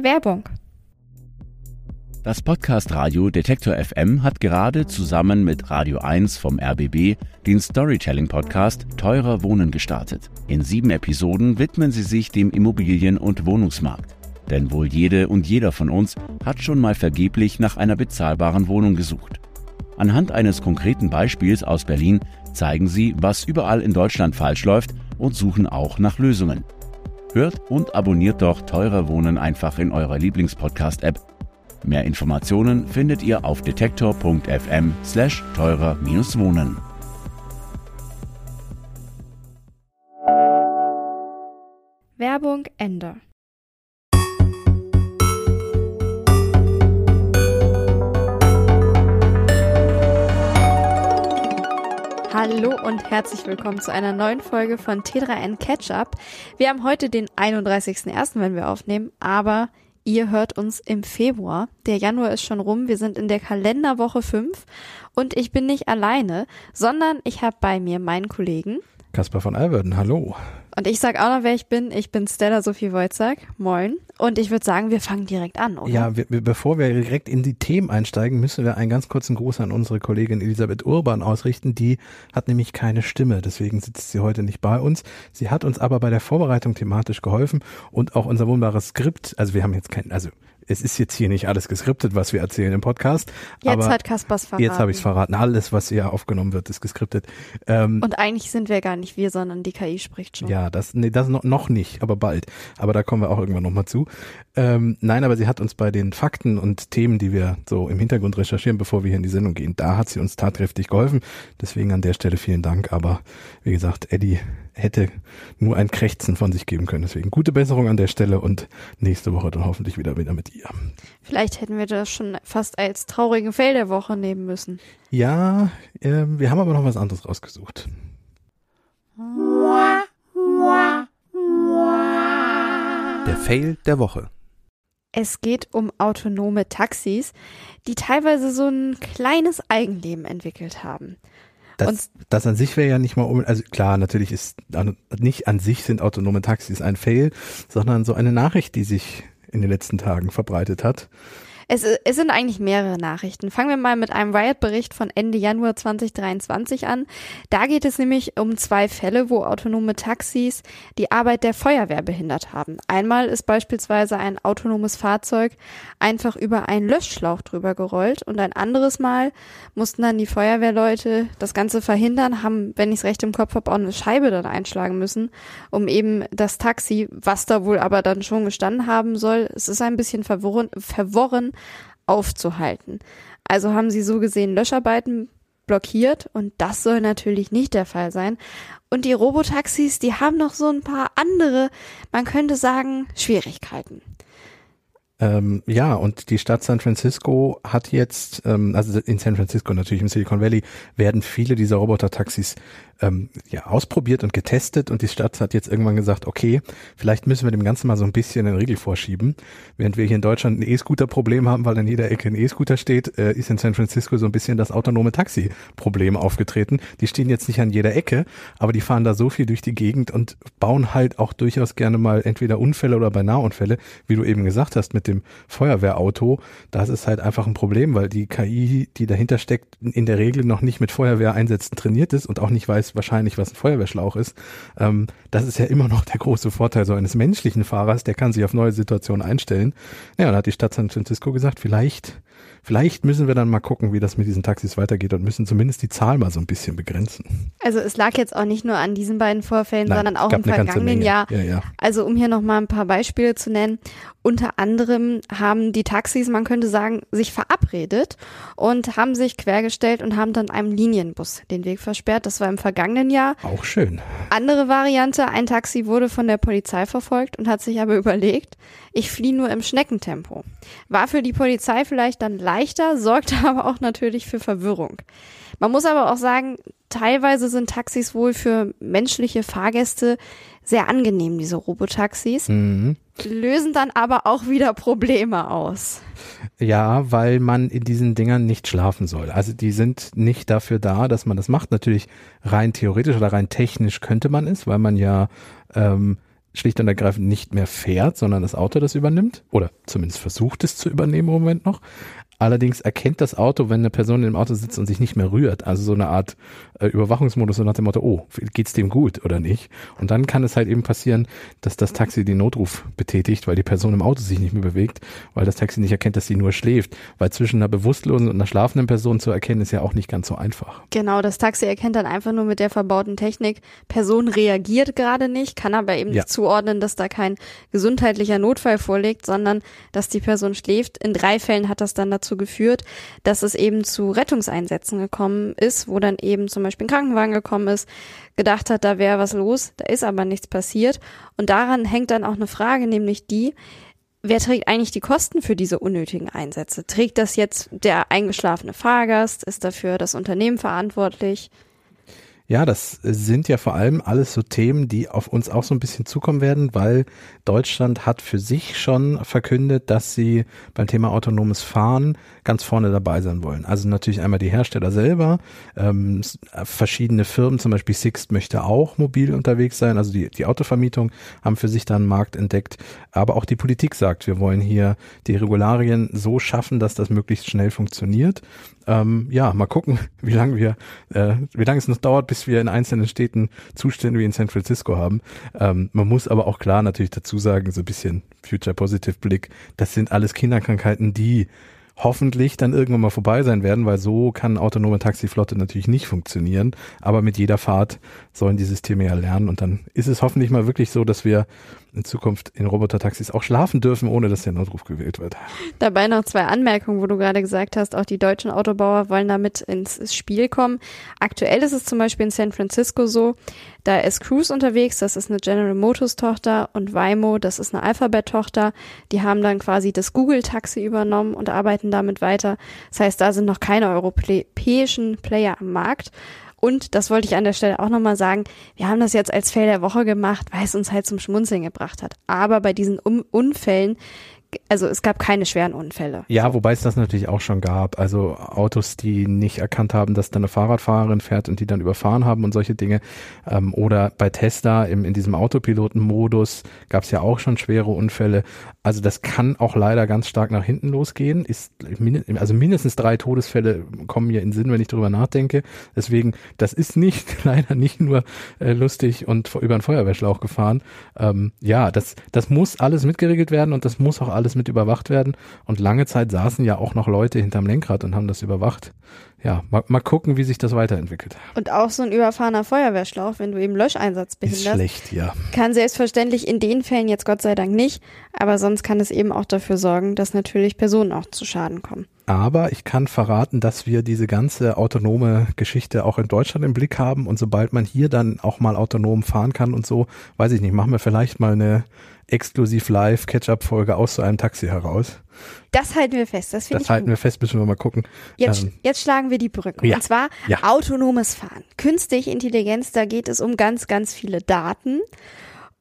Werbung. Das Podcast Radio Detektor FM hat gerade zusammen mit Radio 1 vom RBB den Storytelling Podcast Teurer Wohnen gestartet. In sieben Episoden widmen sie sich dem Immobilien- und Wohnungsmarkt. Denn wohl jede und jeder von uns hat schon mal vergeblich nach einer bezahlbaren Wohnung gesucht. Anhand eines konkreten Beispiels aus Berlin zeigen sie, was überall in Deutschland falsch läuft und suchen auch nach Lösungen. Hört und abonniert doch Teurer Wohnen einfach in eurer Lieblingspodcast-App. Mehr Informationen findet ihr auf detektor.fm slash teurer-wohnen. Werbung Ende. Hallo und herzlich willkommen zu einer neuen Folge von T3N Catch-Up. Wir haben heute den 31.01., wenn wir aufnehmen, aber ihr hört uns im Februar. Der Januar ist schon rum, wir sind in der Kalenderwoche 5 und ich bin nicht alleine, sondern ich habe bei mir meinen Kollegen Kaspar von Alverden, hallo. Und ich sag auch noch, wer ich bin. Ich bin Stella Sophie Wojcik. Moin. Und ich würde sagen, wir fangen direkt an, oder? Ja, wir, bevor wir direkt in die Themen einsteigen, müssen wir einen ganz kurzen Gruß an unsere Kollegin Elisabeth Urban ausrichten. Die hat nämlich keine Stimme, deswegen sitzt sie heute nicht bei uns. Sie hat uns aber bei der Vorbereitung thematisch geholfen und auch unser wunderbares Skript. Also wir haben jetzt kein, also es ist jetzt hier nicht alles geskriptet, was wir erzählen im Podcast. Jetzt hat Kaspers verraten. Jetzt habe ich es verraten. Alles, was hier aufgenommen wird, ist geskriptet. Ähm, Und eigentlich sind wir gar nicht wir, sondern die KI spricht schon. Ja, das, nee, das noch, noch nicht, aber bald. Aber da kommen wir auch irgendwann nochmal zu. Ähm, nein, aber sie hat uns bei den Fakten und Themen, die wir so im Hintergrund recherchieren, bevor wir hier in die Sendung gehen, da hat sie uns tatkräftig geholfen. Deswegen an der Stelle vielen Dank. Aber wie gesagt, Eddie hätte nur ein Krächzen von sich geben können. Deswegen gute Besserung an der Stelle und nächste Woche dann hoffentlich wieder wieder mit ihr. Vielleicht hätten wir das schon fast als traurigen Fail der Woche nehmen müssen. Ja, äh, wir haben aber noch was anderes rausgesucht. Der Fail der Woche. Es geht um autonome Taxis, die teilweise so ein kleines Eigenleben entwickelt haben. Das, das an sich wäre ja nicht mal um, also klar, natürlich ist nicht an sich sind autonome Taxis ein Fail, sondern so eine Nachricht, die sich in den letzten Tagen verbreitet hat. Es, es sind eigentlich mehrere Nachrichten. Fangen wir mal mit einem Riot-Bericht von Ende Januar 2023 an. Da geht es nämlich um zwei Fälle, wo autonome Taxis die Arbeit der Feuerwehr behindert haben. Einmal ist beispielsweise ein autonomes Fahrzeug einfach über einen Löschschlauch drüber gerollt und ein anderes Mal mussten dann die Feuerwehrleute das Ganze verhindern, haben, wenn ich es recht im Kopf habe, auch eine Scheibe dann einschlagen müssen, um eben das Taxi, was da wohl aber dann schon gestanden haben soll, es ist ein bisschen verworren, verworren aufzuhalten. Also haben sie so gesehen Löscharbeiten blockiert und das soll natürlich nicht der Fall sein. Und die Robotaxis, die haben noch so ein paar andere, man könnte sagen, Schwierigkeiten. Ähm, ja, und die Stadt San Francisco hat jetzt, ähm, also in San Francisco natürlich im Silicon Valley, werden viele dieser Roboter-Taxis ähm, ja, ausprobiert und getestet und die Stadt hat jetzt irgendwann gesagt, okay, vielleicht müssen wir dem Ganzen mal so ein bisschen den Riegel vorschieben. Während wir hier in Deutschland ein E-Scooter-Problem haben, weil an jeder Ecke ein E-Scooter steht, äh, ist in San Francisco so ein bisschen das autonome Taxi-Problem aufgetreten. Die stehen jetzt nicht an jeder Ecke, aber die fahren da so viel durch die Gegend und bauen halt auch durchaus gerne mal entweder Unfälle oder beinahe Unfälle, wie du eben gesagt hast, mit dem Feuerwehrauto. Das ist halt einfach ein Problem, weil die KI, die dahinter steckt, in der Regel noch nicht mit Feuerwehreinsätzen trainiert ist und auch nicht weiß, wahrscheinlich, was ein Feuerwehrschlauch ist. Ähm, das ist ja immer noch der große Vorteil so eines menschlichen Fahrers, der kann sich auf neue Situationen einstellen. Ja, und hat die Stadt San Francisco gesagt, vielleicht Vielleicht müssen wir dann mal gucken, wie das mit diesen Taxis weitergeht und müssen zumindest die Zahl mal so ein bisschen begrenzen. Also es lag jetzt auch nicht nur an diesen beiden Vorfällen, Nein, sondern auch im vergangenen Jahr. Ja, ja. Also um hier nochmal ein paar Beispiele zu nennen. Unter anderem haben die Taxis, man könnte sagen, sich verabredet und haben sich quergestellt und haben dann einem Linienbus den Weg versperrt. Das war im vergangenen Jahr. Auch schön. Andere Variante, ein Taxi wurde von der Polizei verfolgt und hat sich aber überlegt, ich fliehe nur im Schneckentempo. War für die Polizei vielleicht dann leichter, sorgte aber auch natürlich für Verwirrung. Man muss aber auch sagen, teilweise sind Taxis wohl für menschliche Fahrgäste sehr angenehm, diese Robotaxis. Mhm. Lösen dann aber auch wieder Probleme aus. Ja, weil man in diesen Dingern nicht schlafen soll. Also die sind nicht dafür da, dass man das macht. Natürlich rein theoretisch oder rein technisch könnte man es, weil man ja ähm, schlicht und ergreifend nicht mehr fährt, sondern das Auto das übernimmt oder zumindest versucht es zu übernehmen im Moment noch. Allerdings erkennt das Auto, wenn eine Person im Auto sitzt und sich nicht mehr rührt, also so eine Art äh, Überwachungsmodus so nach dem Motto, oh, geht's dem gut oder nicht? Und dann kann es halt eben passieren, dass das Taxi den Notruf betätigt, weil die Person im Auto sich nicht mehr bewegt, weil das Taxi nicht erkennt, dass sie nur schläft. Weil zwischen einer bewusstlosen und einer schlafenden Person zu erkennen, ist ja auch nicht ganz so einfach. Genau, das Taxi erkennt dann einfach nur mit der verbauten Technik, Person reagiert gerade nicht, kann aber eben ja. nicht zuordnen, dass da kein gesundheitlicher Notfall vorliegt, sondern dass die Person schläft. In drei Fällen hat das dann dazu dazu geführt, dass es eben zu Rettungseinsätzen gekommen ist, wo dann eben zum Beispiel ein Krankenwagen gekommen ist, gedacht hat, da wäre was los, da ist aber nichts passiert. Und daran hängt dann auch eine Frage, nämlich die, wer trägt eigentlich die Kosten für diese unnötigen Einsätze? Trägt das jetzt der eingeschlafene Fahrgast? Ist dafür das Unternehmen verantwortlich? Ja, das sind ja vor allem alles so Themen, die auf uns auch so ein bisschen zukommen werden, weil Deutschland hat für sich schon verkündet, dass sie beim Thema autonomes Fahren ganz vorne dabei sein wollen. Also natürlich einmal die Hersteller selber, ähm, verschiedene Firmen, zum Beispiel Sixt möchte auch mobil unterwegs sein, also die, die Autovermietung haben für sich da einen Markt entdeckt, aber auch die Politik sagt, wir wollen hier die Regularien so schaffen, dass das möglichst schnell funktioniert. Ähm, ja, mal gucken, wie lange wir, äh, wie lange es noch dauert, bis wir in einzelnen Städten Zustände wie in San Francisco haben. Ähm, man muss aber auch klar natürlich dazu sagen, so ein bisschen Future Positive Blick, das sind alles Kinderkrankheiten, die hoffentlich dann irgendwann mal vorbei sein werden, weil so kann autonome Taxiflotte natürlich nicht funktionieren. Aber mit jeder Fahrt sollen die Systeme ja lernen und dann ist es hoffentlich mal wirklich so, dass wir in Zukunft in Robotertaxis auch schlafen dürfen, ohne dass der Notruf gewählt wird. Dabei noch zwei Anmerkungen, wo du gerade gesagt hast, auch die deutschen Autobauer wollen damit ins Spiel kommen. Aktuell ist es zum Beispiel in San Francisco so, da ist Cruise unterwegs, das ist eine General Motors Tochter und Waymo, das ist eine Alphabet Tochter. Die haben dann quasi das Google Taxi übernommen und arbeiten damit weiter. Das heißt, da sind noch keine europäischen Player am Markt. Und das wollte ich an der Stelle auch nochmal sagen, wir haben das jetzt als Fail der Woche gemacht, weil es uns halt zum Schmunzeln gebracht hat. Aber bei diesen um Unfällen also es gab keine schweren Unfälle. Ja, wobei es das natürlich auch schon gab. Also Autos, die nicht erkannt haben, dass da eine Fahrradfahrerin fährt und die dann überfahren haben und solche Dinge. Ähm, oder bei Tesla im, in diesem Autopilotenmodus gab es ja auch schon schwere Unfälle. Also das kann auch leider ganz stark nach hinten losgehen. Ist also mindestens drei Todesfälle kommen mir in Sinn, wenn ich darüber nachdenke. Deswegen, das ist nicht leider nicht nur äh, lustig und über einen Feuerwehrschlauch gefahren. Ähm, ja, das das muss alles mitgeregelt werden und das muss auch alles mit überwacht werden. Und lange Zeit saßen ja auch noch Leute hinterm Lenkrad und haben das überwacht. Ja, mal, mal gucken, wie sich das weiterentwickelt. Und auch so ein überfahrener Feuerwehrschlauch, wenn du eben Löscheinsatz behinderst. Ist schlecht, ja. Kann selbstverständlich in den Fällen jetzt Gott sei Dank nicht, aber sonst kann es eben auch dafür sorgen, dass natürlich Personen auch zu Schaden kommen. Aber ich kann verraten, dass wir diese ganze autonome Geschichte auch in Deutschland im Blick haben und sobald man hier dann auch mal autonom fahren kann und so, weiß ich nicht, machen wir vielleicht mal eine exklusiv live Catch-up-Folge aus so einem Taxi heraus. Das halten wir fest. Das, das halten gut. wir fest, müssen wir mal gucken. Jetzt, ähm, jetzt schlagen wir die Brücke. Ja, und zwar ja. autonomes Fahren. Künstliche Intelligenz, da geht es um ganz, ganz viele Daten.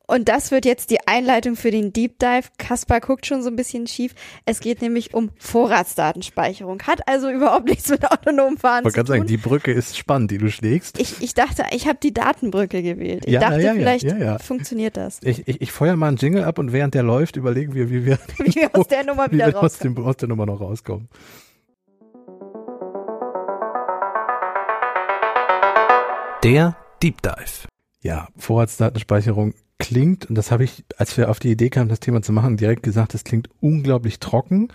Und das wird jetzt die Einleitung für den Deep Dive. Kaspar guckt schon so ein bisschen schief. Es geht nämlich um Vorratsdatenspeicherung. Hat also überhaupt nichts mit autonomem Fahren zu tun. Ich sagen, die Brücke ist spannend, die du schlägst. Ich, ich dachte, ich habe die Datenbrücke gewählt. Ich ja, dachte, ja, ja, vielleicht funktioniert das. Ich, ich, ich feuer mal einen Jingle ab und während der läuft, überlegen wir, wie wir, wie wir aus der Nummer wieder rauskommen. Aus, dem, aus der Nummer noch rauskommen. Der Deep Dive. Ja, Vorratsdatenspeicherung klingt, und das habe ich, als wir auf die Idee kamen, das Thema zu machen, direkt gesagt, das klingt unglaublich trocken.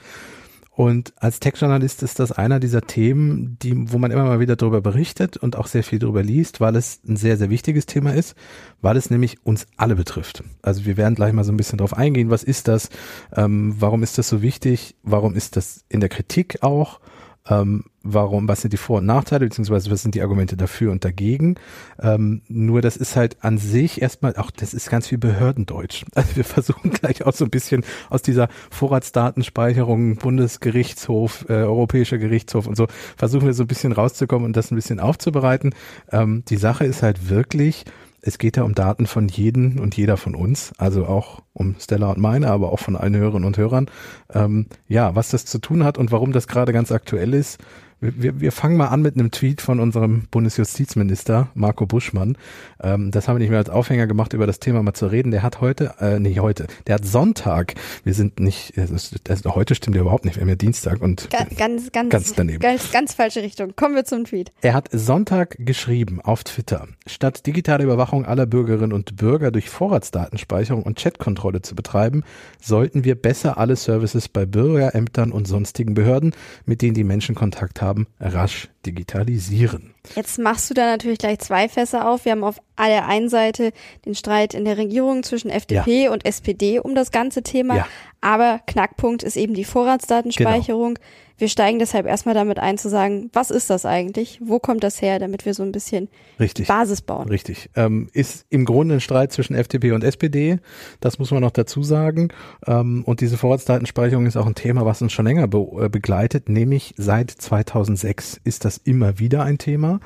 Und als Tech-Journalist ist das einer dieser Themen, die, wo man immer mal wieder darüber berichtet und auch sehr viel darüber liest, weil es ein sehr, sehr wichtiges Thema ist, weil es nämlich uns alle betrifft. Also wir werden gleich mal so ein bisschen drauf eingehen. Was ist das? Ähm, warum ist das so wichtig? Warum ist das in der Kritik auch? Ähm, warum, was sind die Vor- und Nachteile, beziehungsweise was sind die Argumente dafür und dagegen. Ähm, nur das ist halt an sich erstmal, auch das ist ganz viel Behördendeutsch. Also wir versuchen gleich auch so ein bisschen aus dieser Vorratsdatenspeicherung, Bundesgerichtshof, äh, Europäischer Gerichtshof und so, versuchen wir so ein bisschen rauszukommen und das ein bisschen aufzubereiten. Ähm, die Sache ist halt wirklich, es geht ja um Daten von jedem und jeder von uns, also auch um Stella und meine, aber auch von allen Hörerinnen und Hörern. Ähm, ja, was das zu tun hat und warum das gerade ganz aktuell ist, Wir, wir fangen mal an mit einem Tweet von unserem Bundesjustizminister Marco Buschmann. Ähm, das haben wir nicht mehr als Aufhänger gemacht, über das Thema mal zu reden. Der hat heute, äh, nicht heute, der hat Sonntag, wir sind nicht, also, also heute stimmt ja überhaupt nicht, wir haben ja Dienstag und ganz, ganz, ganz, ganz daneben. Ganz, ganz falsche Richtung. Kommen wir zum Tweet. Er hat Sonntag geschrieben auf Twitter, statt digitale Überwachung aller Bürgerinnen und Bürger durch Vorratsdatenspeicherung und Chatkontrolle zu betreiben, sollten wir besser alle Services bei Bürgerämtern und sonstigen Behörden, mit denen die Menschen Kontakt haben, haben, rasch digitalisieren. Jetzt machst du da natürlich gleich zwei Fässer auf. Wir haben auf der einen Seite den Streit in der Regierung zwischen FDP ja. und SPD um das ganze Thema. Ja. Aber Knackpunkt ist eben die Vorratsdatenspeicherung. Genau. Wir steigen deshalb erstmal damit ein zu sagen, was ist das eigentlich? Wo kommt das her, damit wir so ein bisschen Richtig. Basis bauen? Richtig. Ähm, ist im Grunde ein Streit zwischen FDP und SPD. Das muss man noch dazu sagen. Ähm, und diese Vorratsdatenspeicherung ist auch ein Thema, was uns schon länger be äh, begleitet, nämlich seit 2006 ist das immer wieder ein Thema.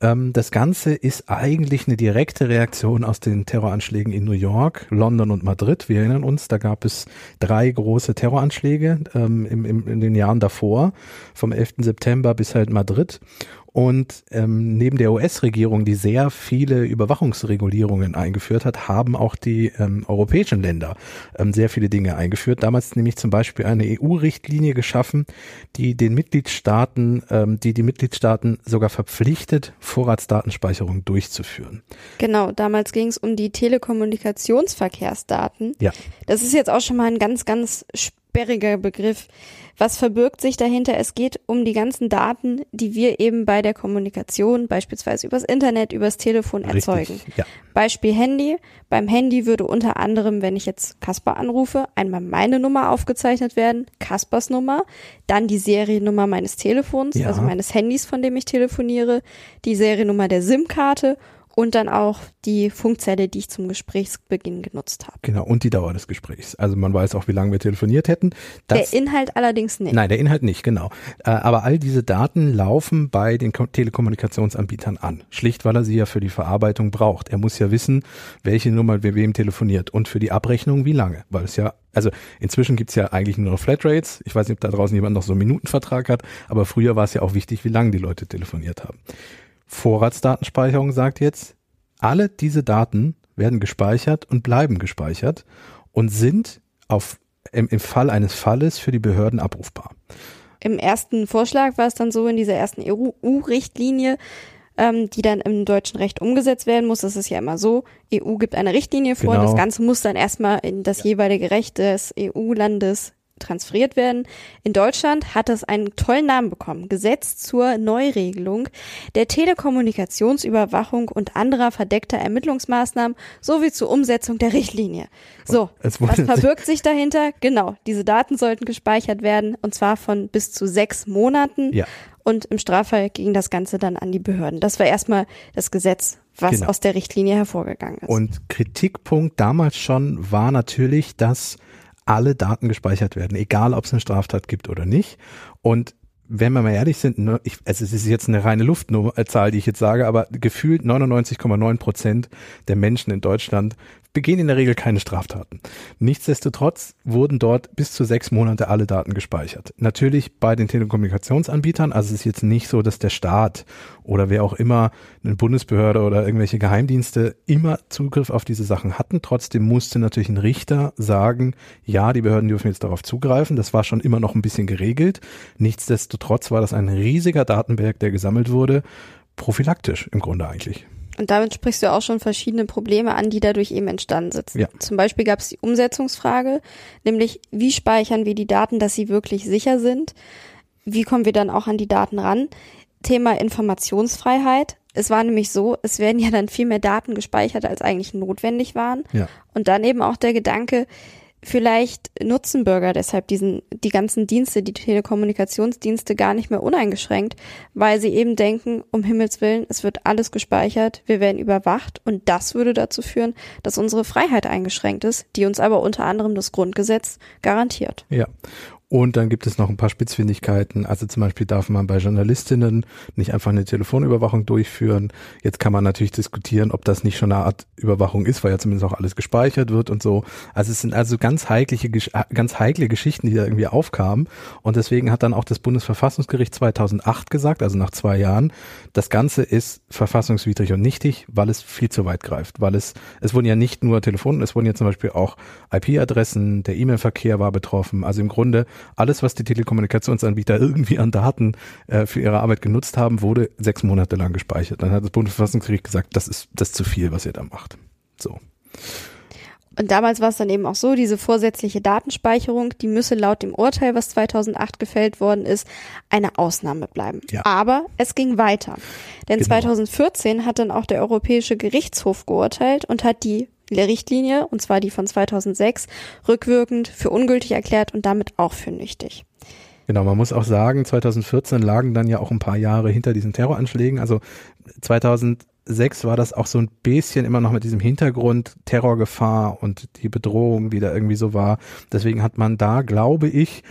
Ähm, das Ganze ist eigentlich eine direkte Reaktion aus den Terroranschlägen in New York, London und Madrid. Wir erinnern uns, da gab es drei große Terroranschläge ähm, im, im, in den Jahren davor, vom 11. September bis halt Madrid. Und ähm, neben der US-Regierung, die sehr viele Überwachungsregulierungen eingeführt hat, haben auch die ähm, europäischen Länder ähm, sehr viele Dinge eingeführt. Damals nämlich zum Beispiel eine EU-Richtlinie geschaffen, die den Mitgliedstaaten, ähm, die die Mitgliedstaaten sogar verpflichtet, Vorratsdatenspeicherung durchzuführen. Genau, damals ging es um die Telekommunikationsverkehrsdaten. Ja. Das ist jetzt auch schon mal ein ganz, ganz sperriger Begriff. Was verbirgt sich dahinter? Es geht um die ganzen Daten, die wir eben bei der Kommunikation, beispielsweise übers Internet, übers Telefon erzeugen. Richtig, ja. Beispiel Handy. Beim Handy würde unter anderem, wenn ich jetzt Kasper anrufe, einmal meine Nummer aufgezeichnet werden, Kaspers Nummer, dann die Seriennummer meines Telefons, Ja. also meines Handys, von dem ich telefoniere, die Seriennummer der SIM-Karte und dann auch die Funkzelle, die ich zum Gesprächsbeginn genutzt habe. Genau, und die Dauer des Gesprächs. Also man weiß auch, wie lange wir telefoniert hätten. Das, der Inhalt allerdings nicht. Nein, der Inhalt nicht, genau. Äh, aber all diese Daten laufen bei den Ko- Telekommunikationsanbietern an. Schlicht, weil er sie ja für die Verarbeitung braucht. Er muss ja wissen, welche Nummer mit wem telefoniert und für die Abrechnung wie lange. Weil es ja, also inzwischen gibt's ja eigentlich nur noch Flatrates. Ich weiß nicht, ob da draußen jemand noch so einen Minutenvertrag hat, aber früher war es ja auch wichtig, wie lange die Leute telefoniert haben. Vorratsdatenspeicherung sagt jetzt, alle diese Daten werden gespeichert und bleiben gespeichert und sind auf, im, im Fall eines Falles für die Behörden abrufbar. Im ersten Vorschlag war es dann so in dieser ersten EU-Richtlinie, ähm, die dann im deutschen Recht umgesetzt werden muss. Das ist ja immer so. EU gibt eine Richtlinie vor. Genau. Das Ganze muss dann erstmal in das jeweilige Recht des EU-Landes transferiert werden. In Deutschland hat es einen tollen Namen bekommen. Gesetz zur Neuregelung der Telekommunikationsüberwachung und anderer verdeckter Ermittlungsmaßnahmen sowie zur Umsetzung der Richtlinie. So, was verbirgt sich dahinter? Genau, diese Daten sollten gespeichert werden und zwar von bis zu sechs Monaten. Ja. Und im Straffall ging das Ganze dann an die Behörden. Das war erstmal das Gesetz, was Genau. aus der Richtlinie hervorgegangen ist. Und Kritikpunkt damals schon war natürlich, dass alle Daten gespeichert werden, egal ob es eine Straftat gibt oder nicht. Und wenn wir mal ehrlich sind, ne, ich, also es ist jetzt eine reine Luftzahl, die ich jetzt sage, aber gefühlt 99,9 Prozent der Menschen in Deutschland begehen in der Regel keine Straftaten. Nichtsdestotrotz wurden dort bis zu sechs Monate alle Daten gespeichert. Natürlich bei den Telekommunikationsanbietern, also es ist jetzt nicht so, dass der Staat oder wer auch immer, eine Bundesbehörde oder irgendwelche Geheimdienste immer Zugriff auf diese Sachen hatten. Trotzdem musste natürlich ein Richter sagen, ja, die Behörden dürfen jetzt darauf zugreifen. Das war schon immer noch ein bisschen geregelt. Nichtsdestotrotz war das ein riesiger Datenberg, der gesammelt wurde. Prophylaktisch im Grunde eigentlich. Und damit sprichst du auch schon verschiedene Probleme an, die dadurch eben entstanden sind. Ja. Zum Beispiel gab es die Umsetzungsfrage, nämlich wie speichern wir die Daten, dass sie wirklich sicher sind? Wie kommen wir dann auch an die Daten ran? Thema Informationsfreiheit. Es war nämlich so, es werden ja dann viel mehr Daten gespeichert, als eigentlich notwendig waren. Ja. Und dann eben auch der Gedanke, vielleicht nutzen Bürger deshalb diesen, die ganzen Dienste, die Telekommunikationsdienste gar nicht mehr uneingeschränkt, weil sie eben denken, um Himmels Willen, es wird alles gespeichert, wir werden überwacht und das würde dazu führen, dass unsere Freiheit eingeschränkt ist, die uns aber unter anderem das Grundgesetz garantiert. Ja. Und dann gibt es noch ein paar Spitzfindigkeiten. Also zum Beispiel darf man bei Journalistinnen nicht einfach eine Telefonüberwachung durchführen. Jetzt kann man natürlich diskutieren, ob das nicht schon eine Art Überwachung ist, weil ja zumindest auch alles gespeichert wird und so. Also es sind also ganz heikle, ganz heikle Geschichten, die da irgendwie aufkamen. Und deswegen hat dann auch das Bundesverfassungsgericht 2008 gesagt, also nach zwei Jahren, das Ganze ist verfassungswidrig und nichtig, weil es viel zu weit greift. Weil es, es wurden ja nicht nur Telefonen, es wurden ja zum Beispiel auch IP-Adressen, der E-Mail-Verkehr war betroffen. Also im Grunde alles, was die Telekommunikationsanbieter irgendwie an Daten äh, für ihre Arbeit genutzt haben, wurde sechs Monate lang gespeichert. Dann hat das Bundesverfassungsgericht gesagt, das ist das ist zu viel, was ihr da macht. So. Und damals war es dann eben auch so, diese vorsätzliche Datenspeicherung, die müsse laut dem Urteil, was 2008 gefällt worden ist, eine Ausnahme bleiben. Ja. Aber es ging weiter. Denn genau. 2014 hat dann auch der Europäische Gerichtshof geurteilt und hat die Richtlinie, und zwar die von 2006, rückwirkend für ungültig erklärt und damit auch für nichtig. Genau, man muss auch sagen, 2014 lagen dann ja auch ein paar Jahre hinter diesen Terroranschlägen. Also 2006 war das auch so ein bisschen immer noch mit diesem Hintergrund Terrorgefahr und die Bedrohung, die da irgendwie so war. Deswegen hat man da, glaube ich,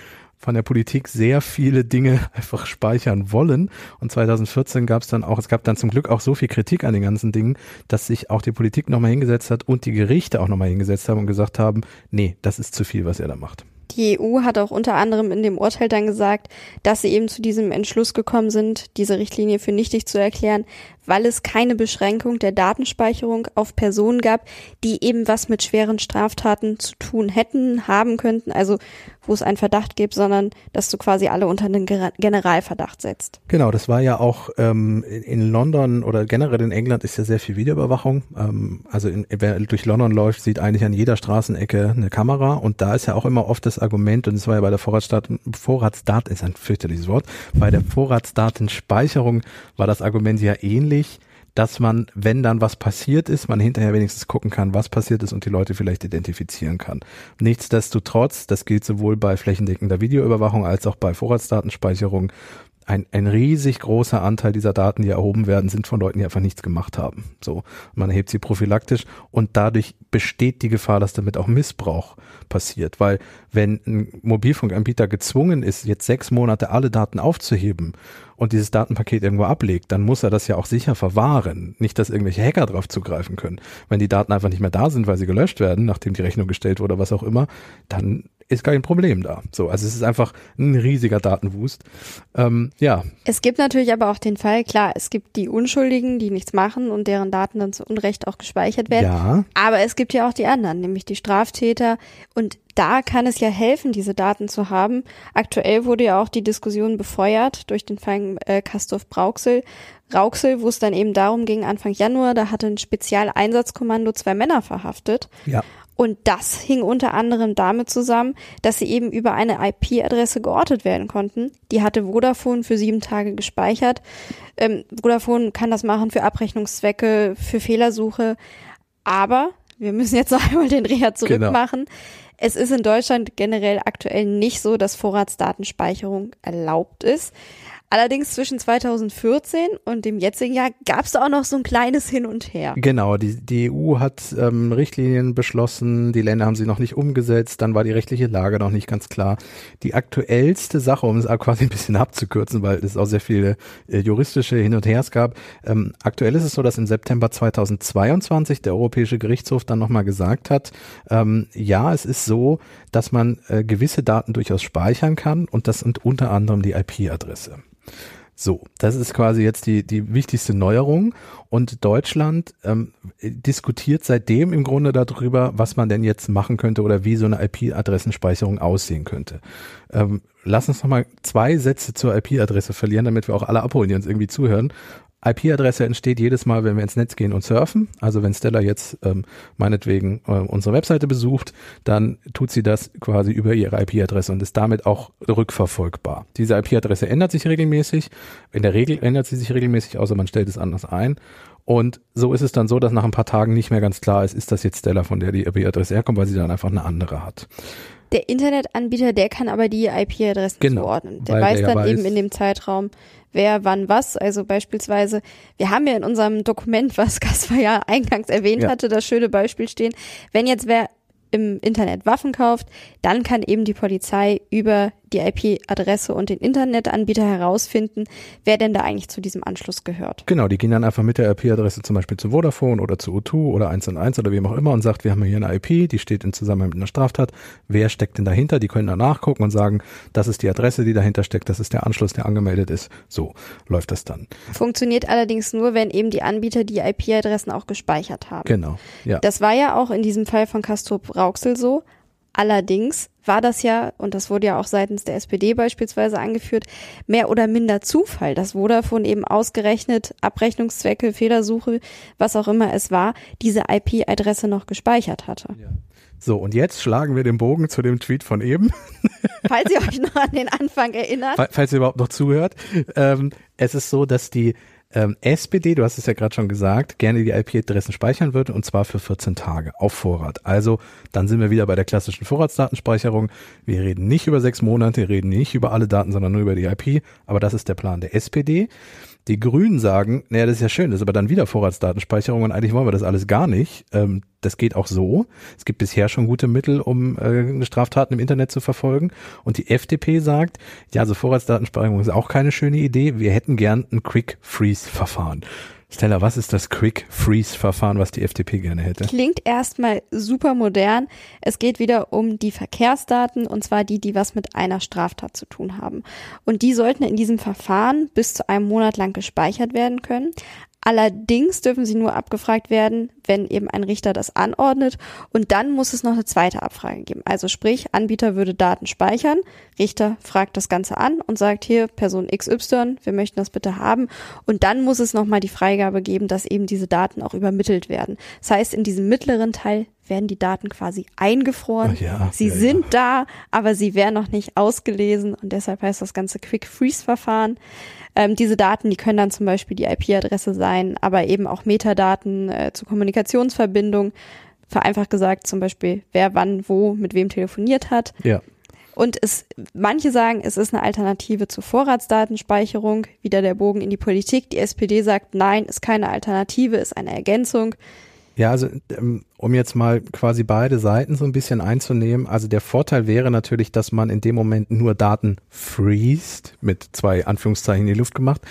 von der Politik sehr viele Dinge einfach speichern wollen. Und 2014 gab es dann auch, es gab dann zum Glück auch so viel Kritik an den ganzen Dingen, dass sich auch die Politik nochmal hingesetzt hat und die Gerichte auch nochmal hingesetzt haben und gesagt haben, nee, das ist zu viel, was er da macht. Die EU hat auch unter anderem in dem Urteil dann gesagt, dass sie eben zu diesem Entschluss gekommen sind, diese Richtlinie für nichtig zu erklären, weil es keine Beschränkung der Datenspeicherung auf Personen gab, die eben was mit schweren Straftaten zu tun hätten, haben könnten, also wo es einen Verdacht gibt, sondern dass du quasi alle unter den Generalverdacht setzt. Genau, das war ja auch ähm, in London oder generell in England ist ja sehr viel Videoüberwachung. Ähm, also in, wer durch London läuft, sieht eigentlich an jeder Straßenecke eine Kamera und da ist ja auch immer oft das Argument, und es war ja bei der Vorratsdaten, Vorratsdaten ist ein fürchterliches Wort, bei der Vorratsdatenspeicherung war das Argument ja ähnlich ähnlich, dass man, wenn dann was passiert ist, man hinterher wenigstens gucken kann, was passiert ist und die Leute vielleicht identifizieren kann. Nichtsdestotrotz, das gilt sowohl bei flächendeckender Videoüberwachung als auch bei Vorratsdatenspeicherung, ein, ein riesig großer Anteil dieser Daten, die erhoben werden, sind von Leuten, die einfach nichts gemacht haben. So, man erhebt sie prophylaktisch und dadurch besteht die Gefahr, dass damit auch Missbrauch passiert. Weil wenn ein Mobilfunkanbieter gezwungen ist, jetzt sechs Monate alle Daten aufzuheben und dieses Datenpaket irgendwo ablegt, dann muss er das ja auch sicher verwahren. Nicht, dass irgendwelche Hacker drauf zugreifen können. Wenn die Daten einfach nicht mehr da sind, weil sie gelöscht werden, nachdem die Rechnung gestellt wurde, was auch immer, dann ist kein Problem da. So, also es ist einfach ein riesiger Datenwust. Ähm, ja. Es gibt natürlich aber auch den Fall, klar, es gibt die Unschuldigen, die nichts machen und deren Daten dann zu Unrecht auch gespeichert werden. Ja. Aber es gibt ja auch die anderen, nämlich die Straftäter. Und da kann es ja helfen, diese Daten zu haben. Aktuell wurde ja auch die Diskussion befeuert durch den Fall äh, Kastorf Brauxel. Rauxel, wo es dann eben darum ging, Anfang Januar, da hatte ein Spezialeinsatzkommando zwei Männer verhaftet. Ja. Und das hing unter anderem damit zusammen, dass sie eben über eine IP-Adresse geortet werden konnten. Die hatte Vodafone für sieben Tage gespeichert. Ähm, Vodafone kann das machen für Abrechnungszwecke, für Fehlersuche. Aber wir müssen jetzt noch einmal den Reha zurück genau. machen. Es ist in Deutschland generell aktuell nicht so, dass Vorratsdatenspeicherung erlaubt ist. Allerdings zwischen 2014 und dem jetzigen Jahr gab es auch noch so ein kleines Hin und Her. Genau, die, die EU hat ähm, Richtlinien beschlossen, die Länder haben sie noch nicht umgesetzt, dann war die rechtliche Lage noch nicht ganz klar. Die aktuellste Sache, um es quasi ein bisschen abzukürzen, weil es auch sehr viele äh, juristische Hin und Hers gab, ähm, aktuell ist es so, dass im September 2022 der Europäische Gerichtshof dann nochmal gesagt hat, ähm, ja, es ist so, dass man äh, gewisse Daten durchaus speichern kann und das sind unter anderem die IP-Adresse. So, das ist quasi jetzt die, die wichtigste Neuerung. Und Deutschland ähm, diskutiert seitdem im Grunde darüber, was man denn jetzt machen könnte oder wie so eine IP-Adressenspeicherung aussehen könnte. Ähm, lass uns nochmal zwei Sätze zur IP-Adresse verlieren, damit wir auch alle abholen, die uns irgendwie zuhören. IP-Adresse entsteht jedes Mal, wenn wir ins Netz gehen und surfen. Also wenn Stella jetzt ähm, meinetwegen äh, unsere Webseite besucht, dann tut sie das quasi über ihre IP-Adresse und ist damit auch rückverfolgbar. Diese IP-Adresse ändert sich regelmäßig. In der Regel ändert sie sich regelmäßig, außer man stellt es anders ein. Und so ist es dann so, dass nach ein paar Tagen nicht mehr ganz klar ist, ist das jetzt Stella, von der die IP-Adresse herkommt, weil sie dann einfach eine andere hat. Der Internetanbieter, der kann aber die IP-Adressen genau, zuordnen. Der weiß der dann weiß, eben in dem Zeitraum, wer wann was. Also beispielsweise, wir haben ja in unserem Dokument, was Kaspar ja eingangs erwähnt ja. hatte, das schöne Beispiel stehen, wenn jetzt wer im Internet Waffen kauft, dann kann eben die Polizei über die IP-Adresse und den Internetanbieter herausfinden, wer denn da eigentlich zu diesem Anschluss gehört. Genau, die gehen dann einfach mit der IP-Adresse zum Beispiel zu Vodafone oder zu O2 oder 1&1 oder wem auch immer und sagt, wir haben hier eine IP, die steht in Zusammenhang mit einer Straftat. Wer steckt denn dahinter? Die können dann nachgucken und sagen, das ist die Adresse, die dahinter steckt, das ist der Anschluss, der angemeldet ist. So läuft das dann. Funktioniert allerdings nur, wenn eben die Anbieter die IP-Adressen auch gespeichert haben. Genau, ja. Das war ja auch in diesem Fall von Castrop Rauxel so. Allerdings war das ja, und das wurde ja auch seitens der SPD beispielsweise angeführt, mehr oder minder Zufall, dass Vodafone eben ausgerechnet Abrechnungszwecke, Fehlersuche, was auch immer es war, diese IP-Adresse noch gespeichert hatte. Ja. So, und jetzt schlagen wir den Bogen zu dem Tweet von eben. Falls ihr euch noch an den Anfang erinnert. Falls ihr überhaupt noch zuhört. Ähm, es ist so, dass die ähm, SPD, du hast es ja gerade schon gesagt, gerne die IP-Adressen speichern würde und zwar für 14 Tage auf Vorrat. Also dann sind wir wieder bei der klassischen Vorratsdatenspeicherung. Wir reden nicht über sechs Monate, wir reden nicht über alle Daten, sondern nur über die IP. Aber das ist der Plan der SPD. Die Grünen sagen, naja, das ist ja schön, das ist aber dann wieder Vorratsdatenspeicherung und eigentlich wollen wir das alles gar nicht. Ähm, das geht auch so. Es gibt bisher schon gute Mittel, um äh, Straftaten im Internet zu verfolgen. Und die FDP sagt, ja, so Vorratsdatenspeicherung ist auch keine schöne Idee. Wir hätten gern ein Quick Freeze Verfahren. Stella, was ist das Quick Freeze Verfahren, was die FDP gerne hätte? Klingt erstmal super modern. Es geht wieder um die Verkehrsdaten und zwar die, die was mit einer Straftat zu tun haben. Und die sollten in diesem Verfahren bis zu einem Monat lang gespeichert werden können. Allerdings dürfen sie nur abgefragt werden, wenn eben ein Richter das anordnet. Und dann muss es noch eine zweite Abfrage geben. Also sprich, Anbieter würde Daten speichern, Richter fragt das Ganze an und sagt hier, Person XY, wir möchten das bitte haben. Und dann muss es nochmal die Freigabe geben, dass eben diese Daten auch übermittelt werden. Das heißt, in diesem mittleren Teil werden die Daten quasi eingefroren. Ja, sie ja, sind ja. da, aber sie werden noch nicht ausgelesen und deshalb heißt das ganze Quick Freeze Verfahren. Ähm, diese Daten, die können dann zum Beispiel die IP-Adresse sein, aber eben auch Metadaten äh, zur Kommunikationsverbindung. Vereinfacht gesagt, zum Beispiel, wer wann wo mit wem telefoniert hat. Ja. Und es, manche sagen, es ist eine Alternative zur Vorratsdatenspeicherung. Wieder der Bogen in die Politik. Die SPD sagt, nein, ist keine Alternative, ist eine Ergänzung. Ja, also ähm, um jetzt mal quasi beide Seiten so ein bisschen einzunehmen, also der Vorteil wäre natürlich, dass man in dem Moment nur Daten freest, mit zwei Anführungszeichen in die Luft gemacht,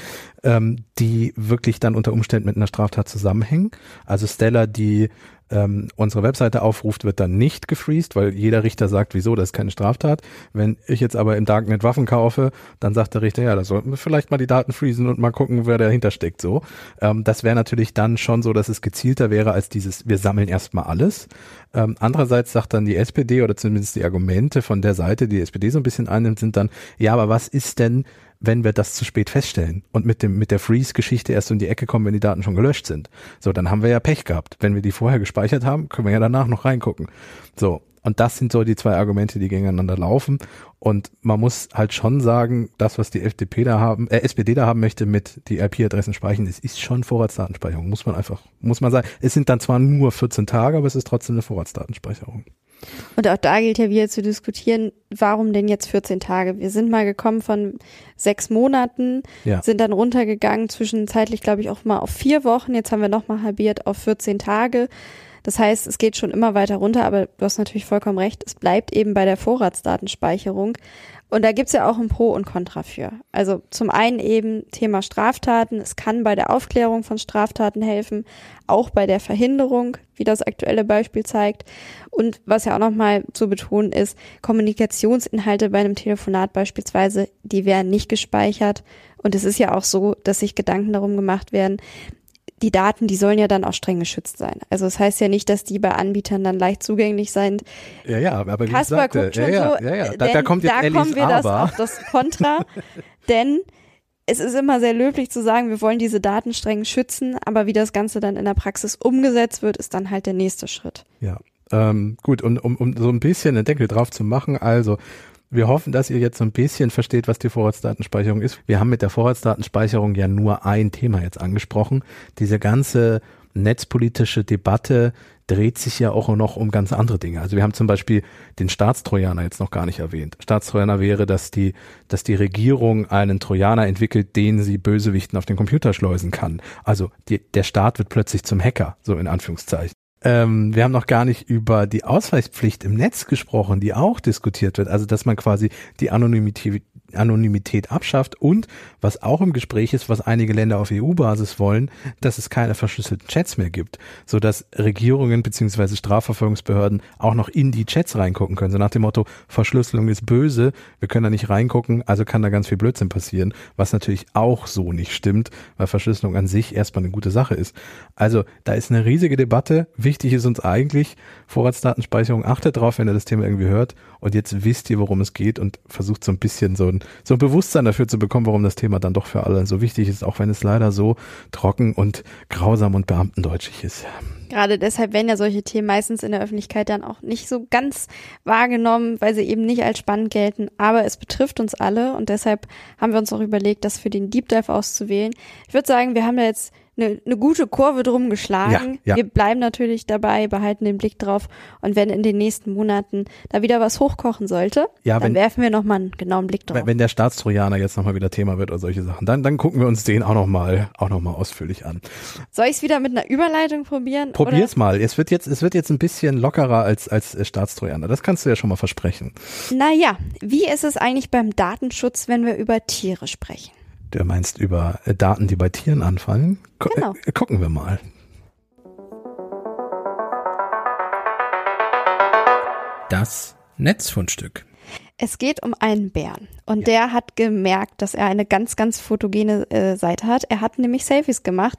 ähm, die wirklich dann unter Umständen mit einer Straftat zusammenhängen. Also Stella, die ähm, unsere Webseite aufruft, wird dann nicht gefreezed, weil jeder Richter sagt, wieso, das ist keine Straftat. Wenn ich jetzt aber im Darknet Waffen kaufe, dann sagt der Richter, ja, da sollten wir vielleicht mal die Daten freezen und mal gucken, wer dahinter steckt. So, ähm, das wäre natürlich dann schon so, dass es gezielter wäre als dieses, wir sammeln erstmal alles. Ähm, andererseits sagt dann die SPD oder zumindest die Argumente von der Seite, die, die SPD so ein bisschen einnimmt, sind dann, ja, aber was ist denn, wenn wir das zu spät feststellen und mit dem mit der Freeze-Geschichte erst um die Ecke kommen, wenn die Daten schon gelöscht sind. So, dann haben wir ja Pech gehabt. Wenn wir die vorher gespeichert haben, können wir ja danach noch reingucken. So, und das sind so die zwei Argumente, die gegeneinander laufen. Und man muss halt schon sagen, das, was die FDP da haben, äh, SPD da haben möchte mit die IP-Adressen speichern, es ist schon Vorratsdatenspeicherung, muss man einfach, muss man sagen. Es sind dann zwar nur 14 Tage, aber es ist trotzdem eine Vorratsdatenspeicherung. Und auch da gilt ja wieder zu diskutieren, warum denn jetzt 14 Tage? Wir sind mal gekommen von sechs Monaten, ja. sind dann runtergegangen, zwischenzeitlich glaube ich auch mal auf vier Wochen, jetzt haben wir nochmal halbiert auf 14 Tage. Das heißt, es geht schon immer weiter runter, aber du hast natürlich vollkommen recht, es bleibt eben bei der Vorratsdatenspeicherung. Und da gibt's ja auch ein Pro und Contra für. Also zum einen eben Thema Straftaten. Es kann bei der Aufklärung von Straftaten helfen, auch bei der Verhinderung, wie das aktuelle Beispiel zeigt. Und was ja auch nochmal zu betonen ist, Kommunikationsinhalte bei einem Telefonat beispielsweise, die werden nicht gespeichert. Und es ist ja auch so, dass sich Gedanken darum gemacht werden, die Daten, die sollen ja dann auch streng geschützt sein. Also es das heißt ja nicht, dass die bei Anbietern dann leicht zugänglich sind. Ja, ja, aber wie Kasper gesagt, guckt schon ja, so, ja, ja, da, da kommt jetzt da Ellis kommen wir das aber. auf das Kontra, denn es ist immer sehr löblich zu sagen, wir wollen diese Daten streng schützen, aber wie das Ganze dann in der Praxis umgesetzt wird, ist dann halt der nächste Schritt. Ja, ähm, gut, und um, um so ein bisschen einen Deckel drauf zu machen, also wir hoffen, dass ihr jetzt so ein bisschen versteht, was die Vorratsdatenspeicherung ist. Wir haben mit der Vorratsdatenspeicherung ja nur ein Thema jetzt angesprochen. Diese ganze netzpolitische Debatte dreht sich ja auch noch um ganz andere Dinge. Also wir haben zum Beispiel den Staatstrojaner jetzt noch gar nicht erwähnt. Staatstrojaner wäre, dass die, dass die Regierung einen Trojaner entwickelt, den sie Bösewichten auf den Computer schleusen kann. Also die, der Staat wird plötzlich zum Hacker, so in Anführungszeichen. Ähm, wir haben noch gar nicht über die Ausweispflicht im Netz gesprochen, die auch diskutiert wird. Also, dass man quasi die Anonymität, Anonymität abschafft und was auch im Gespräch ist, was einige Länder auf EU-Basis wollen, dass es keine verschlüsselten Chats mehr gibt, so dass Regierungen beziehungsweise Strafverfolgungsbehörden auch noch in die Chats reingucken können. So nach dem Motto, Verschlüsselung ist böse, wir können da nicht reingucken, also kann da ganz viel Blödsinn passieren, was natürlich auch so nicht stimmt, weil Verschlüsselung an sich erstmal eine gute Sache ist. Also da ist eine riesige Debatte. Wichtig ist uns eigentlich, Vorratsdatenspeicherung, achtet drauf, wenn ihr das Thema irgendwie hört und jetzt wisst ihr, worum es geht und versucht so ein bisschen so ein so ein Bewusstsein dafür zu bekommen, warum das Thema dann doch für alle so wichtig ist, auch wenn es leider so trocken und grausam und beamtendeutschig ist. Gerade deshalb werden ja solche Themen meistens in der Öffentlichkeit dann auch nicht so ganz wahrgenommen, weil sie eben nicht als spannend gelten. Aber es betrifft uns alle und deshalb haben wir uns auch überlegt, das für den Deep Dive auszuwählen. Ich würde sagen, wir haben da jetzt eine, eine gute Kurve drum geschlagen. Ja, ja. Wir bleiben natürlich dabei, behalten den Blick drauf und wenn in den nächsten Monaten da wieder was hochkochen sollte, ja, dann wenn, werfen wir nochmal einen genauen Blick drauf. Wenn der Staatstrojaner jetzt nochmal wieder Thema wird oder solche Sachen, dann, dann gucken wir uns den auch nochmal auch noch mal ausführlich an. Soll ich es wieder mit einer Überleitung probieren? Probier's oder? mal. Es wird jetzt, es wird jetzt ein bisschen lockerer als, als Staatstrojaner. Das kannst du ja schon mal versprechen. Naja, wie ist es eigentlich beim Datenschutz, wenn wir über Tiere sprechen? Du meinst über äh, Daten, die bei Tieren anfallen? Gu genau. Äh, gucken wir mal. Das Netzfundstück. Es geht um einen Bären und ja. der hat gemerkt, dass er eine ganz, ganz fotogene äh, Seite hat. Er hat nämlich Selfies gemacht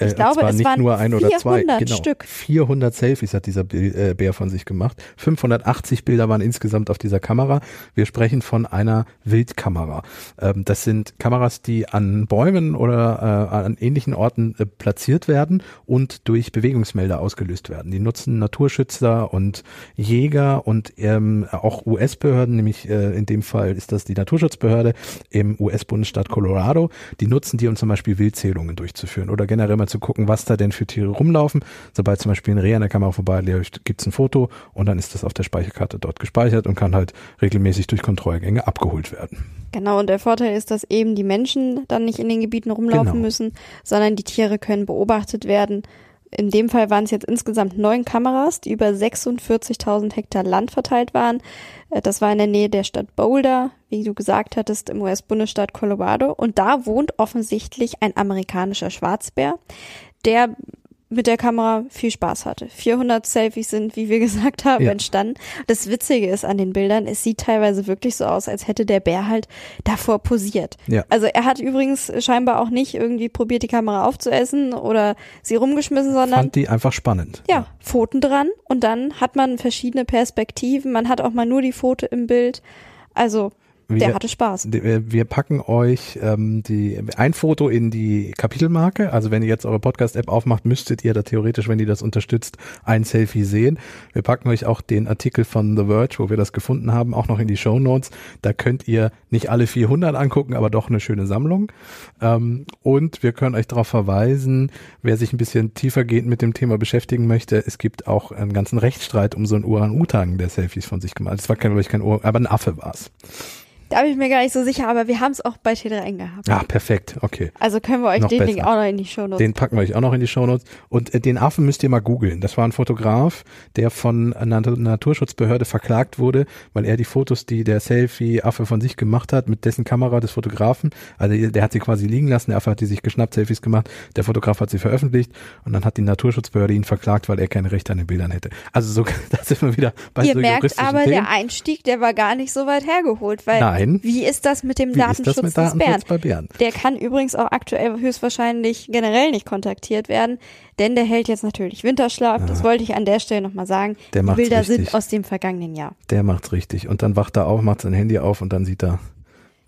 ich äh, glaube, es nicht waren nur ein oder zwei, genau. Stück. 400 Selfies hat dieser äh, Bär von sich gemacht. 580 Bilder waren insgesamt auf dieser Kamera. Wir sprechen von einer Wildkamera. Ähm, das sind Kameras, die an Bäumen oder äh, an ähnlichen Orten platziert werden und durch Bewegungsmelder ausgelöst werden. Die nutzen Naturschützer und Jäger und ähm, auch US-Behörden, nämlich in dem Fall ist das die Naturschutzbehörde im US-Bundesstaat Colorado. Die nutzen die, um zum Beispiel Wildzählungen durchzuführen oder generell mal zu gucken, was da denn für Tiere rumlaufen. Sobald zum Beispiel ein Reh an der Kamera vorbeiläuft, gibt es ein Foto und dann ist das auf der Speicherkarte dort gespeichert und kann halt regelmäßig durch Kontrollgänge abgeholt werden. Genau, und der Vorteil ist, dass eben die Menschen dann nicht in den Gebieten rumlaufen genau. müssen, sondern die Tiere können beobachtet werden. In dem Fall waren es jetzt insgesamt neun Kameras, die über 46.000 Hektar Land verteilt waren. Äh, das war in der Nähe der Stadt Boulder, wie du gesagt hattest, im US-Bundesstaat Colorado. Und da wohnt offensichtlich ein amerikanischer Schwarzbär, der mit der Kamera viel Spaß hatte. 400 Selfies sind, wie wir gesagt haben, ja. entstanden. Das Witzige ist an den Bildern, es sieht teilweise wirklich so aus, als hätte der Bär halt davor posiert. Ja. Also er hat übrigens scheinbar auch nicht irgendwie probiert, die Kamera aufzuessen oder sie rumgeschmissen, sondern fand die einfach spannend. Ja, Pfoten dran und dann hat man verschiedene Perspektiven. Man hat auch mal nur die Foto im Bild. Also wir, der hatte Spaß. Wir packen euch ähm, die, ein Foto in die Kapitelmarke. Also wenn ihr jetzt eure Podcast-App aufmacht, müsstet ihr da theoretisch, wenn ihr das unterstützt, ein Selfie sehen. Wir packen euch auch den Artikel von The Verge, wo wir das gefunden haben, auch noch in die Show Notes. Da könnt ihr nicht alle 400 angucken, aber doch eine schöne Sammlung. Ähm, und wir können euch darauf verweisen, wer sich ein bisschen tiefergehend mit dem Thema beschäftigen möchte. Es gibt auch einen ganzen Rechtsstreit um so einen Uran-Utang, der Selfies von sich gemacht hat. Das war, glaube ich, kein Uran, aber ein Affe war's. Da bin ich mir gar nicht so sicher, aber wir haben es auch bei T3N gehabt. Ah, perfekt, okay. Also können wir euch noch den besser. Link auch noch in die Shownotes. Den packen wir euch auch noch in die Shownotes. Und äh, den Affen müsst ihr mal googeln. Das war ein Fotograf, der von einer Naturschutzbehörde verklagt wurde, weil er die Fotos, die der Selfie-Affe von sich gemacht hat, mit dessen Kamera des Fotografen, also der hat sie quasi liegen lassen, der Affe hat die sich geschnappt, Selfies gemacht, der Fotograf hat sie veröffentlicht und dann hat die Naturschutzbehörde ihn verklagt, weil er keine Rechte an den Bildern hätte. Also so, da sind wir wieder bei Ihr so merkt aber, Themen. der Einstieg, der war gar nicht so weit hergeholt, weil Nein. Wie ist das mit dem Wie Datenschutz, mit Datenschutz des Bären? Bei Bären? Der kann übrigens auch aktuell höchstwahrscheinlich generell nicht kontaktiert werden, denn der hält jetzt natürlich Winterschlaf. Ja. Das wollte ich an der Stelle nochmal sagen. Der Die Bilder richtig. sind aus dem vergangenen Jahr. Der macht's richtig. Und dann wacht er auf, macht sein Handy auf und dann sieht er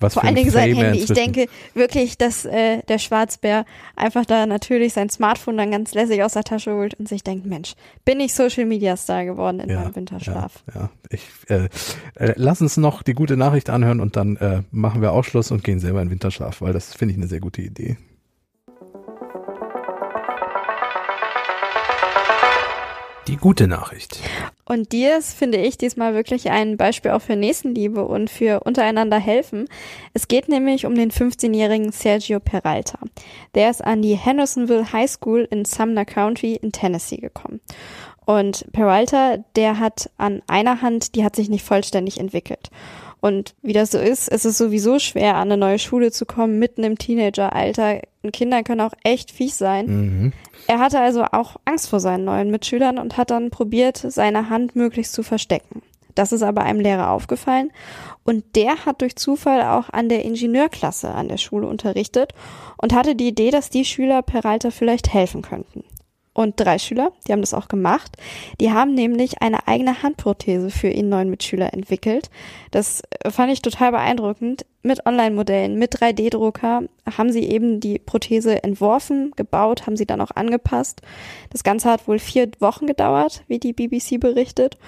was Vor allen Dingen sein Handy. Ich denke wirklich, dass äh, der Schwarzbär einfach da natürlich sein Smartphone dann ganz lässig aus der Tasche holt und sich denkt, Mensch, bin ich Social Media Star geworden in ja, meinem Winterschlaf. Ja, ja. ich äh, äh, lass uns noch die gute Nachricht anhören und dann äh, machen wir Ausschluss und gehen selber in Winterschlaf, weil das finde ich eine sehr gute Idee. Die gute Nachricht. Und dir ist, finde ich, diesmal wirklich ein Beispiel auch für Nächstenliebe und für untereinander helfen. Es geht nämlich um den 15-jährigen Sergio Peralta. Der ist an die Hendersonville High School in Sumner County in Tennessee gekommen. Und Peralta, der hat an einer Hand, die hat sich nicht vollständig entwickelt. Und wie das so ist, ist es sowieso schwer, an eine neue Schule zu kommen, mitten im Teenageralter. Und Kinder können auch echt fies sein. Mhm. Er hatte also auch Angst vor seinen neuen Mitschülern und hat dann probiert, seine Hand möglichst zu verstecken. Das ist aber einem Lehrer aufgefallen und der hat durch Zufall auch an der Ingenieurklasse an der Schule unterrichtet und hatte die Idee, dass die Schüler Peralta vielleicht helfen könnten und drei Schüler, die haben das auch gemacht. Die haben nämlich eine eigene Handprothese für ihren neuen Mitschüler entwickelt. Das fand ich total beeindruckend. Mit Online-Modellen, mit 3D-Drucker haben sie eben die Prothese entworfen, gebaut, haben sie dann auch angepasst. Das Ganze hat wohl vier Wochen gedauert, wie die BBC berichtet.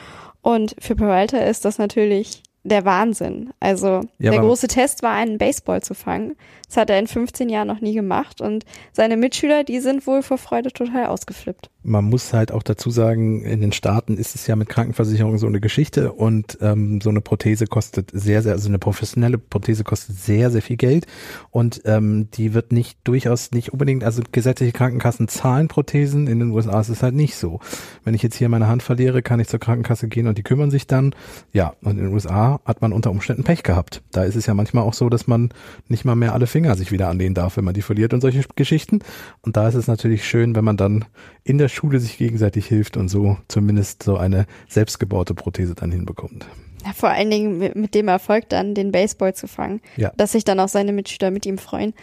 Und für Peralta ist das natürlich der Wahnsinn. Also Ja, der große Test war, einen Baseball zu fangen. Das hat er in 15 Jahren noch nie gemacht. Und seine Mitschüler, die sind wohl vor Freude total ausgeflippt. Man muss halt auch dazu sagen, in den Staaten ist es ja mit Krankenversicherung so eine Geschichte und ähm, so eine Prothese kostet sehr, sehr, also eine professionelle Prothese kostet sehr, sehr viel Geld und ähm, die wird nicht durchaus nicht unbedingt, also gesetzliche Krankenkassen zahlen Prothesen, in den USA ist es halt nicht so. Wenn ich jetzt hier meine Hand verliere, kann ich zur Krankenkasse gehen und die kümmern sich dann. Ja, und in den USA hat man unter Umständen Pech gehabt. Da ist es ja manchmal auch so, dass man nicht mal mehr alle Finger sich wieder anlehnen darf, wenn man die verliert und solche Geschichten. Und da ist es natürlich schön, wenn man dann in der Schule sich gegenseitig hilft und so zumindest so eine selbstgebaute Prothese dann hinbekommt. Ja, vor allen Dingen mit mit dem Erfolg dann den Baseball zu fangen, Ja. dass sich dann auch seine Mitschüler mit ihm freuen.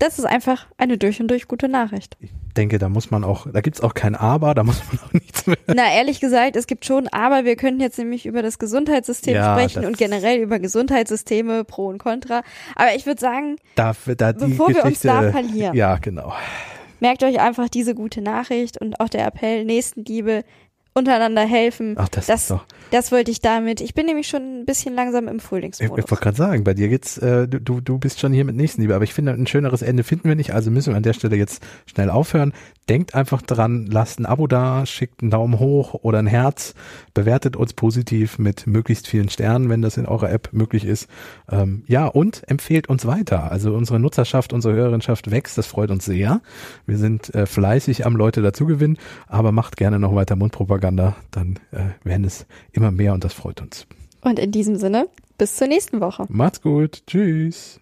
Das ist einfach eine durch und durch gute Nachricht. Ich denke, da muss man auch, da gibt's auch kein Aber, da muss man auch nichts mehr. Na, ehrlich gesagt, es gibt schon, aber wir könnten jetzt nämlich über das Gesundheitssystem Ja, sprechen und generell über Gesundheitssysteme, Pro und Contra. Aber ich würde sagen, Da, da Bevor wir uns Geschichte, da verlieren. Ja, genau. merkt euch einfach diese gute Nachricht und auch der Appell, Nächstenliebe, untereinander helfen. Ach, das, Das- ist doch. Das wollte ich damit. Ich bin nämlich schon ein bisschen langsam im Ich, ich Frühlingsmodus. wollte gerade sagen, bei dir geht's, äh, du, du- bist schon hier mit Nächstenliebe, aber ich finde, ein schöneres Ende finden wir nicht, also müssen wir an der Stelle jetzt schnell aufhören. Denkt einfach dran, lasst ein Abo da, schickt einen Daumen hoch oder ein Herz, bewertet uns positiv mit möglichst vielen Sternen, wenn das in eurer App möglich ist. Ähm, ja, und empfehlt uns weiter. Also unsere Nutzerschaft, unsere Hörerinschaft wächst, das freut uns sehr. Wir sind äh, fleißig am Leute dazugewinnen, aber macht gerne noch weiter Mundpropaganda, dann äh, werden es immer mehr und das freut uns. Und in diesem Sinne, bis zur nächsten Woche. Macht's gut, tschüss.